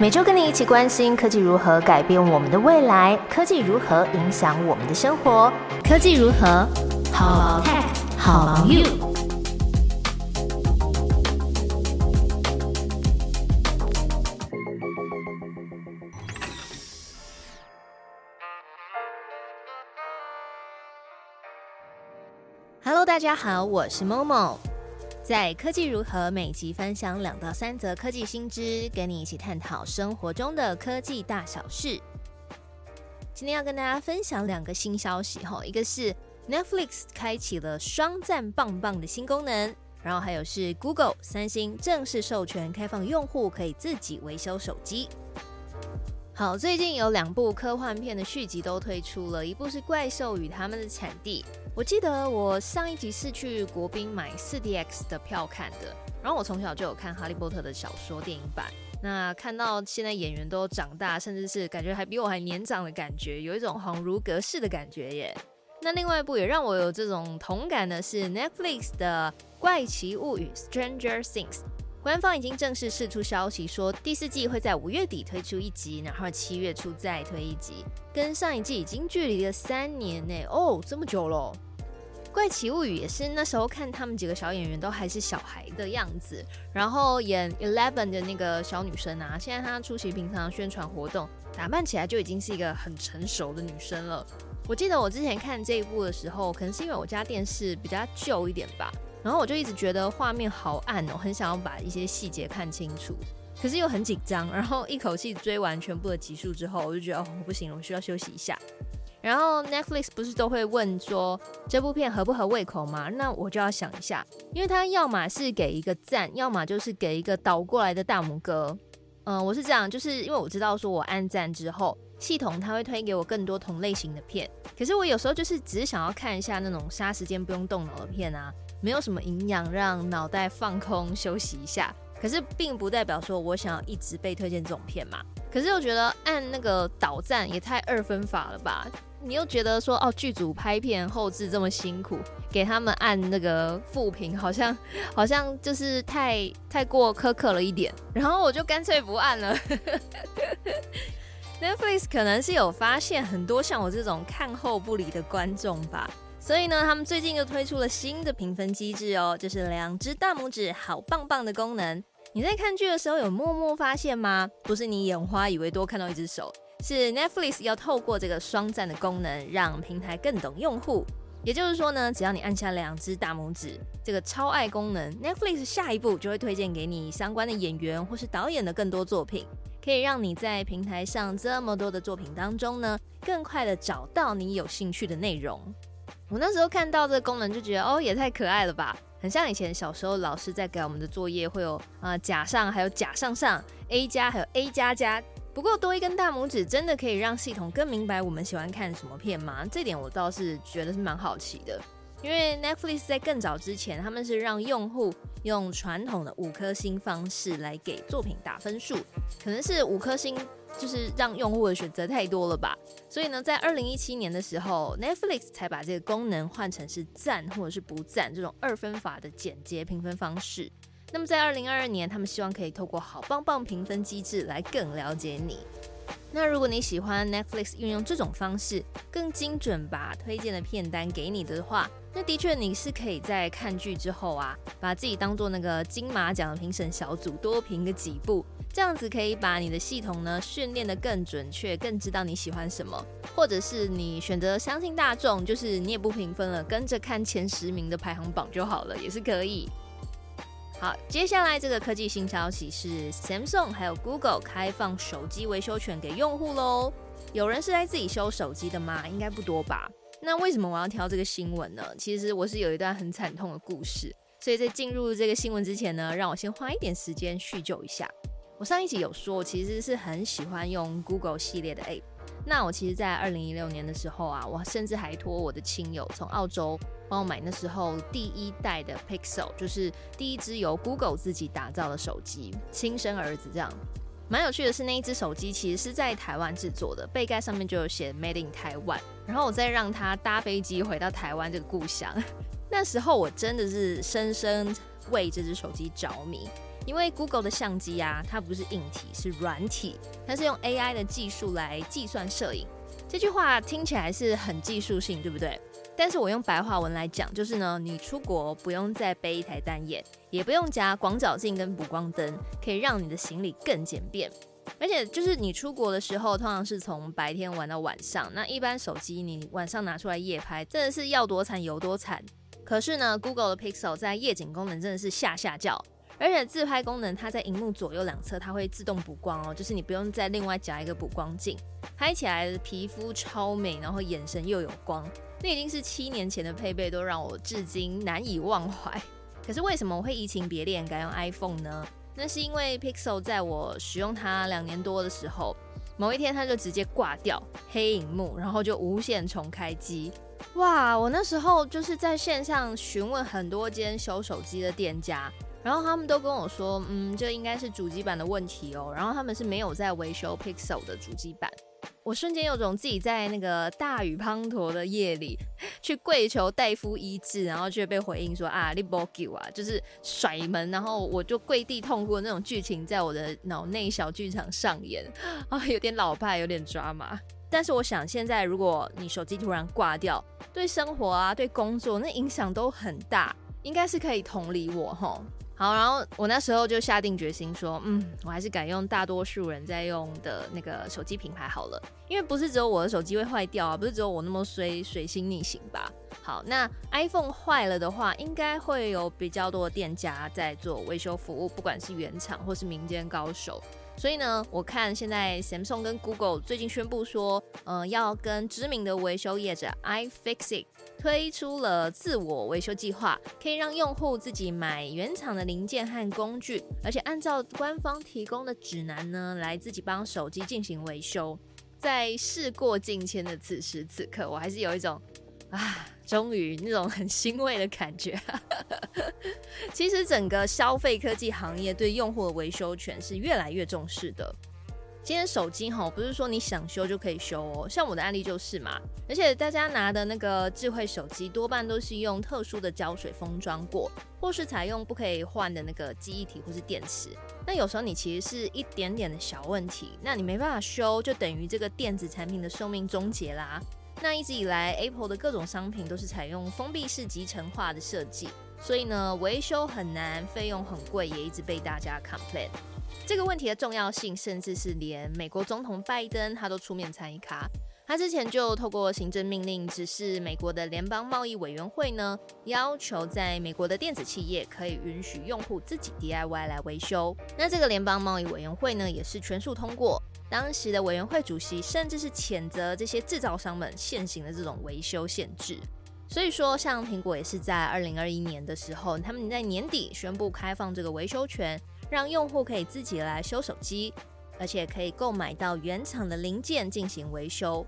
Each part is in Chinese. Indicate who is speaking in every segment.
Speaker 1: 每周跟你一起关心科技如何改变我们的未来，科技如何影响我们的生活，科技如何好 tech 好 you。Hello，大家好，我是 Momo。在科技如何每集分享两到三则科技新知，跟你一起探讨生活中的科技大小事。今天要跟大家分享两个新消息哈，一个是 Netflix 开启了双赞棒棒的新功能，然后还有是 Google、三星正式授权开放用户可以自己维修手机。好，最近有两部科幻片的续集都推出了，一部是《怪兽与他们的产地》。我记得我上一集是去国宾买四 DX 的票看的，然后我从小就有看《哈利波特》的小说电影版。那看到现在演员都长大，甚至是感觉还比我还年长的感觉，有一种恍如隔世的感觉耶。那另外一部也让我有这种同感的是 Netflix 的《怪奇物语》（Stranger Things）。官方已经正式释出消息，说第四季会在五月底推出一集，然后七月初再推一集，跟上一季已经距离了三年呢。哦，这么久了。怪奇物语也是那时候看他们几个小演员都还是小孩的样子，然后演 Eleven 的那个小女生啊，现在她出席平常宣传活动，打扮起来就已经是一个很成熟的女生了。我记得我之前看这一部的时候，可能是因为我家电视比较旧一点吧。然后我就一直觉得画面好暗哦，很想要把一些细节看清楚，可是又很紧张。然后一口气追完全部的集数之后，我就觉得哦不行了，我需要休息一下。然后 Netflix 不是都会问说这部片合不合胃口吗？那我就要想一下，因为他要么是给一个赞，要么就是给一个倒过来的大拇哥。嗯，我是这样，就是因为我知道说我按赞之后，系统它会推给我更多同类型的片。可是我有时候就是只是想要看一下那种杀时间不用动脑的片啊。没有什么营养，让脑袋放空休息一下。可是并不代表说我想要一直被推荐这种片嘛。可是我觉得按那个导赞也太二分法了吧？你又觉得说哦，剧组拍片后置这么辛苦，给他们按那个负评，好像 好像就是太太过苛刻了一点。然后我就干脆不按了。Netflix 可能是有发现很多像我这种看后不理的观众吧。所以呢，他们最近又推出了新的评分机制哦，就是两只大拇指好棒棒的功能。你在看剧的时候有默默发现吗？不是你眼花以为多看到一只手，是 Netflix 要透过这个双赞的功能，让平台更懂用户。也就是说呢，只要你按下两只大拇指，这个超爱功能，Netflix 下一步就会推荐给你相关的演员或是导演的更多作品，可以让你在平台上这么多的作品当中呢，更快的找到你有兴趣的内容。我那时候看到这个功能就觉得哦，也太可爱了吧，很像以前小时候老师在给我们的作业会有啊甲上还有甲上上 A 加还有 A 加加。不过多一根大拇指真的可以让系统更明白我们喜欢看什么片吗？这点我倒是觉得是蛮好奇的。因为 Netflix 在更早之前他们是让用户用传统的五颗星方式来给作品打分数，可能是五颗星。就是让用户的选择太多了吧，所以呢，在二零一七年的时候，Netflix 才把这个功能换成是赞或者是不赞这种二分法的简洁评分方式。那么在二零二二年，他们希望可以透过好棒棒评分机制来更了解你。那如果你喜欢 Netflix 运用这种方式，更精准把推荐的片单给你的话，那的确你是可以在看剧之后啊，把自己当做那个金马奖的评审小组，多评个几部，这样子可以把你的系统呢训练的更准确，更知道你喜欢什么，或者是你选择相信大众，就是你也不评分了，跟着看前十名的排行榜就好了，也是可以。好，接下来这个科技新消息是 Samsung 还有 Google 开放手机维修权给用户喽。有人是在自己修手机的吗？应该不多吧。那为什么我要挑这个新闻呢？其实我是有一段很惨痛的故事，所以在进入这个新闻之前呢，让我先花一点时间叙旧一下。我上一集有说，我其实是很喜欢用 Google 系列的 App。那我其实，在二零一六年的时候啊，我甚至还托我的亲友从澳洲帮我买那时候第一代的 Pixel，就是第一支由 Google 自己打造的手机，亲生儿子这样。蛮有趣的是，那一只手机其实是在台湾制作的，背盖上面就有写 Made in Taiwan。然后我再让他搭飞机回到台湾这个故乡。那时候我真的是深深为这只手机着迷。因为 Google 的相机啊，它不是硬体，是软体，它是用 AI 的技术来计算摄影。这句话听起来是很技术性，对不对？但是我用白话文来讲，就是呢，你出国不用再背一台单眼，也不用夹广角镜跟补光灯，可以让你的行李更简便。而且就是你出国的时候，通常是从白天玩到晚上，那一般手机你晚上拿出来夜拍，真的是要多惨有多惨。可是呢，Google 的 Pixel 在夜景功能真的是下下叫。而且自拍功能，它在荧幕左右两侧，它会自动补光哦，就是你不用再另外夹一个补光镜，拍起来的皮肤超美，然后眼神又有光，那已经是七年前的配备，都让我至今难以忘怀。可是为什么我会移情别恋改用 iPhone 呢？那是因为 Pixel 在我使用它两年多的时候，某一天它就直接挂掉黑荧幕，然后就无限重开机。哇，我那时候就是在线上询问很多间修手机的店家。然后他们都跟我说，嗯，这应该是主机板的问题哦。然后他们是没有在维修 Pixel 的主机板。我瞬间有种自己在那个大雨滂沱的夜里 去跪求大夫医治，然后却被回应说啊，你不给啊，就是甩门，然后我就跪地痛哭的那种剧情在我的脑内小剧场上演 啊，有点老派，有点抓马。但是我想，现在如果你手机突然挂掉，对生活啊，对工作那影响都很大，应该是可以同理我哈。好，然后我那时候就下定决心说，嗯，我还是改用大多数人在用的那个手机品牌好了，因为不是只有我的手机会坏掉啊，不是只有我那么衰水星逆行吧？好，那 iPhone 坏了的话，应该会有比较多的店家在做维修服务，不管是原厂或是民间高手。所以呢，我看现在 Samsung 跟 Google 最近宣布说，呃，要跟知名的维修业者 iFixit 推出了自我维修计划，可以让用户自己买原厂的零件和工具，而且按照官方提供的指南呢，来自己帮手机进行维修。在事过境迁的此时此刻，我还是有一种啊。终于那种很欣慰的感觉。其实整个消费科技行业对用户的维修权是越来越重视的。今天手机哈，不是说你想修就可以修哦，像我的案例就是嘛。而且大家拿的那个智慧手机多半都是用特殊的胶水封装过，或是采用不可以换的那个记忆体或是电池。那有时候你其实是一点点的小问题，那你没办法修，就等于这个电子产品的寿命终结啦。那一直以来，Apple 的各种商品都是采用封闭式集成化的设计，所以呢，维修很难，费用很贵，也一直被大家 complain。这个问题的重要性，甚至是连美国总统拜登他都出面参与卡。他之前就透过行政命令指示美国的联邦贸易委员会呢，要求在美国的电子企业可以允许用户自己 DIY 来维修。那这个联邦贸易委员会呢，也是全数通过。当时的委员会主席甚至是谴责这些制造商们现行的这种维修限制。所以说，像苹果也是在二零二一年的时候，他们在年底宣布开放这个维修权，让用户可以自己来修手机，而且可以购买到原厂的零件进行维修。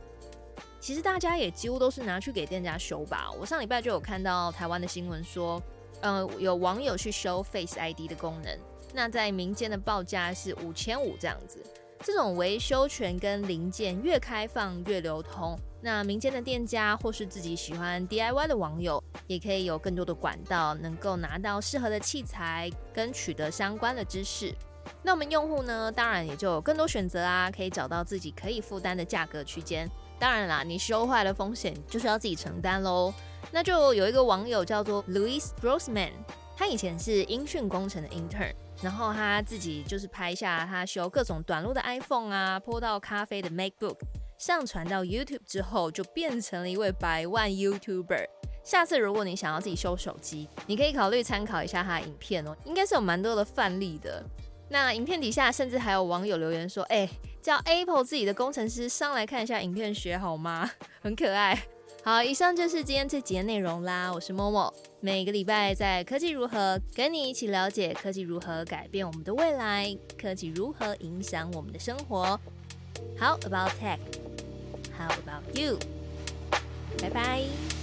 Speaker 1: 其实大家也几乎都是拿去给店家修吧。我上礼拜就有看到台湾的新闻说，呃，有网友去修 Face ID 的功能，那在民间的报价是五千五这样子。这种维修权跟零件越开放越流通，那民间的店家或是自己喜欢 DIY 的网友，也可以有更多的管道，能够拿到适合的器材跟取得相关的知识。那我们用户呢，当然也就有更多选择啊，可以找到自己可以负担的价格区间。当然啦，你修坏的风险就是要自己承担喽。那就有一个网友叫做 Louis Grossman，他以前是音讯工程的 intern。然后他自己就是拍下他修各种短路的 iPhone 啊，泼到咖啡的 MacBook，上传到 YouTube 之后，就变成了一位百万 YouTuber。下次如果你想要自己修手机，你可以考虑参考一下他的影片哦，应该是有蛮多的范例的。那影片底下甚至还有网友留言说：“哎，叫 Apple 自己的工程师上来看一下影片学好吗？很可爱。”好，以上就是今天这集的内容啦。我是默默，每个礼拜在科技如何跟你一起了解科技如何改变我们的未来，科技如何影响我们的生活。How about tech? How about you? 拜拜。